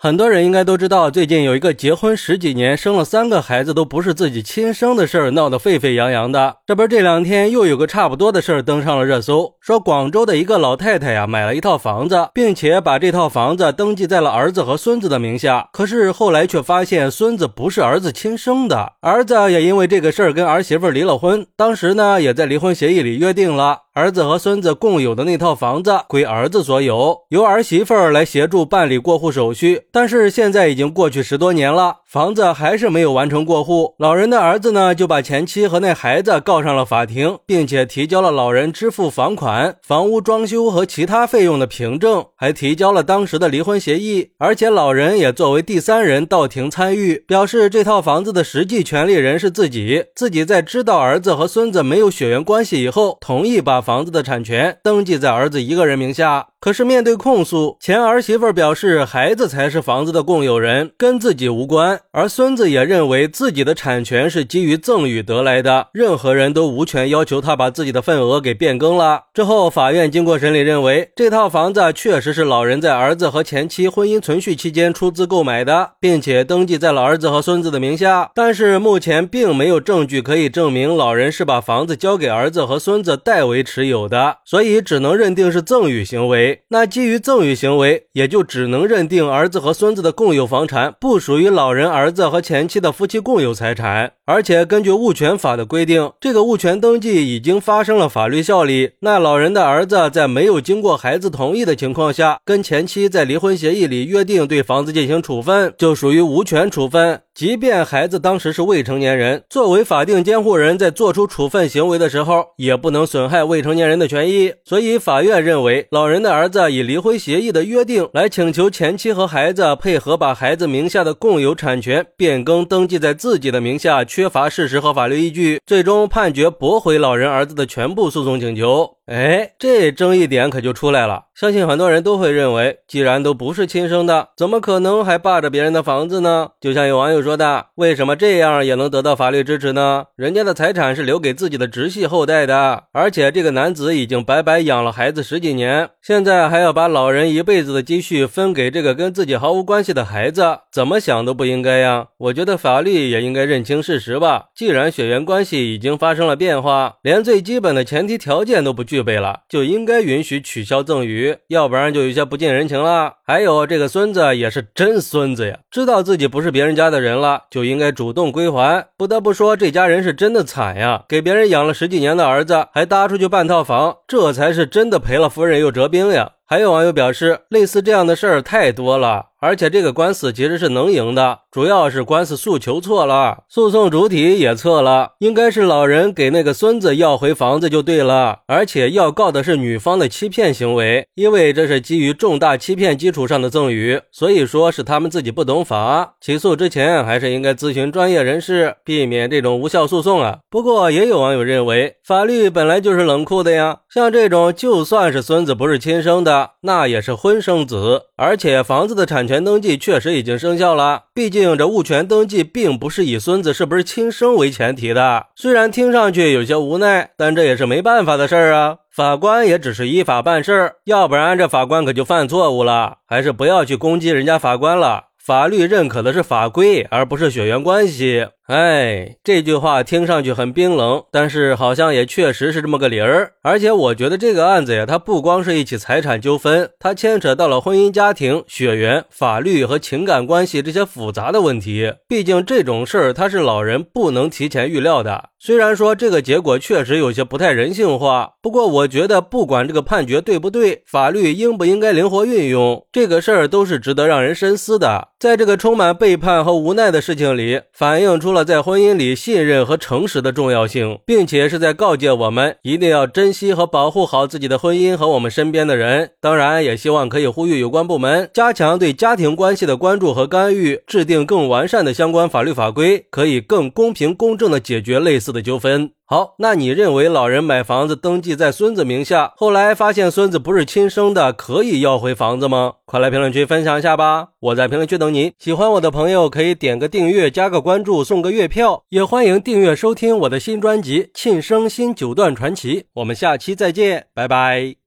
很多人应该都知道，最近有一个结婚十几年、生了三个孩子都不是自己亲生的事儿，闹得沸沸扬扬的。这不是这两天又有个差不多的事儿登上了热搜，说广州的一个老太太呀买了一套房子，并且把这套房子登记在了儿子和孙子的名下。可是后来却发现孙子不是儿子亲生的，儿子也因为这个事儿跟儿媳妇儿离了婚。当时呢，也在离婚协议里约定了，儿子和孙子共有的那套房子归儿子所有。由儿媳妇儿来协助办理过户手续，但是现在已经过去十多年了，房子还是没有完成过户。老人的儿子呢，就把前妻和那孩子告上了法庭，并且提交了老人支付房款、房屋装修和其他费用的凭证，还提交了当时的离婚协议。而且老人也作为第三人到庭参与，表示这套房子的实际权利人是自己，自己在知道儿子和孙子没有血缘关系以后，同意把房子的产权登记在儿子一个人名下。可是面对控诉，前儿媳妇表示孩子才是房子的共有人，跟自己无关。而孙子也认为自己的产权是基于赠与得来的，任何人都无权要求他把自己的份额给变更了。之后，法院经过审理认为，这套房子确实是老人在儿子和前妻婚姻存续期间出资购买的，并且登记在了儿子和孙子的名下。但是目前并没有证据可以证明老人是把房子交给儿子和孙子代为持有的，所以只能认定是赠与行为。那基于赠与行为，也就只能认定儿子和孙子的共有房产不属于老人儿子和前妻的夫妻共有财产。而且根据物权法的规定，这个物权登记已经发生了法律效力。那老人的儿子在没有经过孩子同意的情况下，跟前妻在离婚协议里约定对房子进行处分，就属于无权处分。即便孩子当时是未成年人，作为法定监护人，在做出处分行为的时候，也不能损害未成年人的权益。所以，法院认为，老人的儿子以离婚协议的约定来请求前妻和孩子配合，把孩子名下的共有产权变更登记在自己的名下，缺乏事实和法律依据，最终判决驳回老人儿子的全部诉讼请求。哎，这争议点可就出来了。相信很多人都会认为，既然都不是亲生的，怎么可能还霸着别人的房子呢？就像有网友说的，为什么这样也能得到法律支持呢？人家的财产是留给自己的直系后代的，而且这个男子已经白白养了孩子十几年，现在还要把老人一辈子的积蓄分给这个跟自己毫无关系的孩子，怎么想都不应该呀！我觉得法律也应该认清事实吧。既然血缘关系已经发生了变化，连最基本的前提条件都不具就备了，就应该允许取消赠与。要不然就有些不近人情了。还有这个孙子也是真孙子呀，知道自己不是别人家的人了，就应该主动归还。不得不说，这家人是真的惨呀，给别人养了十几年的儿子，还搭出去半套房，这才是真的赔了夫人又折兵呀。还有网友表示，类似这样的事儿太多了。而且这个官司其实是能赢的，主要是官司诉求错了，诉讼主体也错了，应该是老人给那个孙子要回房子就对了。而且要告的是女方的欺骗行为，因为这是基于重大欺骗基础上的赠与，所以说是他们自己不懂法。起诉之前还是应该咨询专业人士，避免这种无效诉讼啊。不过也有网友认为，法律本来就是冷酷的呀，像这种就算是孙子不是亲生的，那也是婚生子，而且房子的产。权登记确实已经生效了，毕竟这物权登记并不是以孙子是不是亲生为前提的。虽然听上去有些无奈，但这也是没办法的事儿啊。法官也只是依法办事儿，要不然这法官可就犯错误了。还是不要去攻击人家法官了，法律认可的是法规，而不是血缘关系。哎，这句话听上去很冰冷，但是好像也确实是这么个理儿。而且我觉得这个案子呀，它不光是一起财产纠纷，它牵扯到了婚姻家庭、血缘、法律和情感关系这些复杂的问题。毕竟这种事儿，它是老人不能提前预料的。虽然说这个结果确实有些不太人性化，不过我觉得不管这个判决对不对，法律应不应该灵活运用，这个事儿都是值得让人深思的。在这个充满背叛和无奈的事情里，反映出了。在婚姻里，信任和诚实的重要性，并且是在告诫我们一定要珍惜和保护好自己的婚姻和我们身边的人。当然，也希望可以呼吁有关部门加强对家庭关系的关注和干预，制定更完善的相关法律法规，可以更公平公正的解决类似似的纠纷。好，那你认为老人买房子登记在孙子名下，后来发现孙子不是亲生的，可以要回房子吗？快来评论区分享一下吧！我在评论区等你。喜欢我的朋友可以点个订阅，加个关注，送个月票，也欢迎订阅收听我的新专辑《庆生新九段传奇》。我们下期再见，拜拜。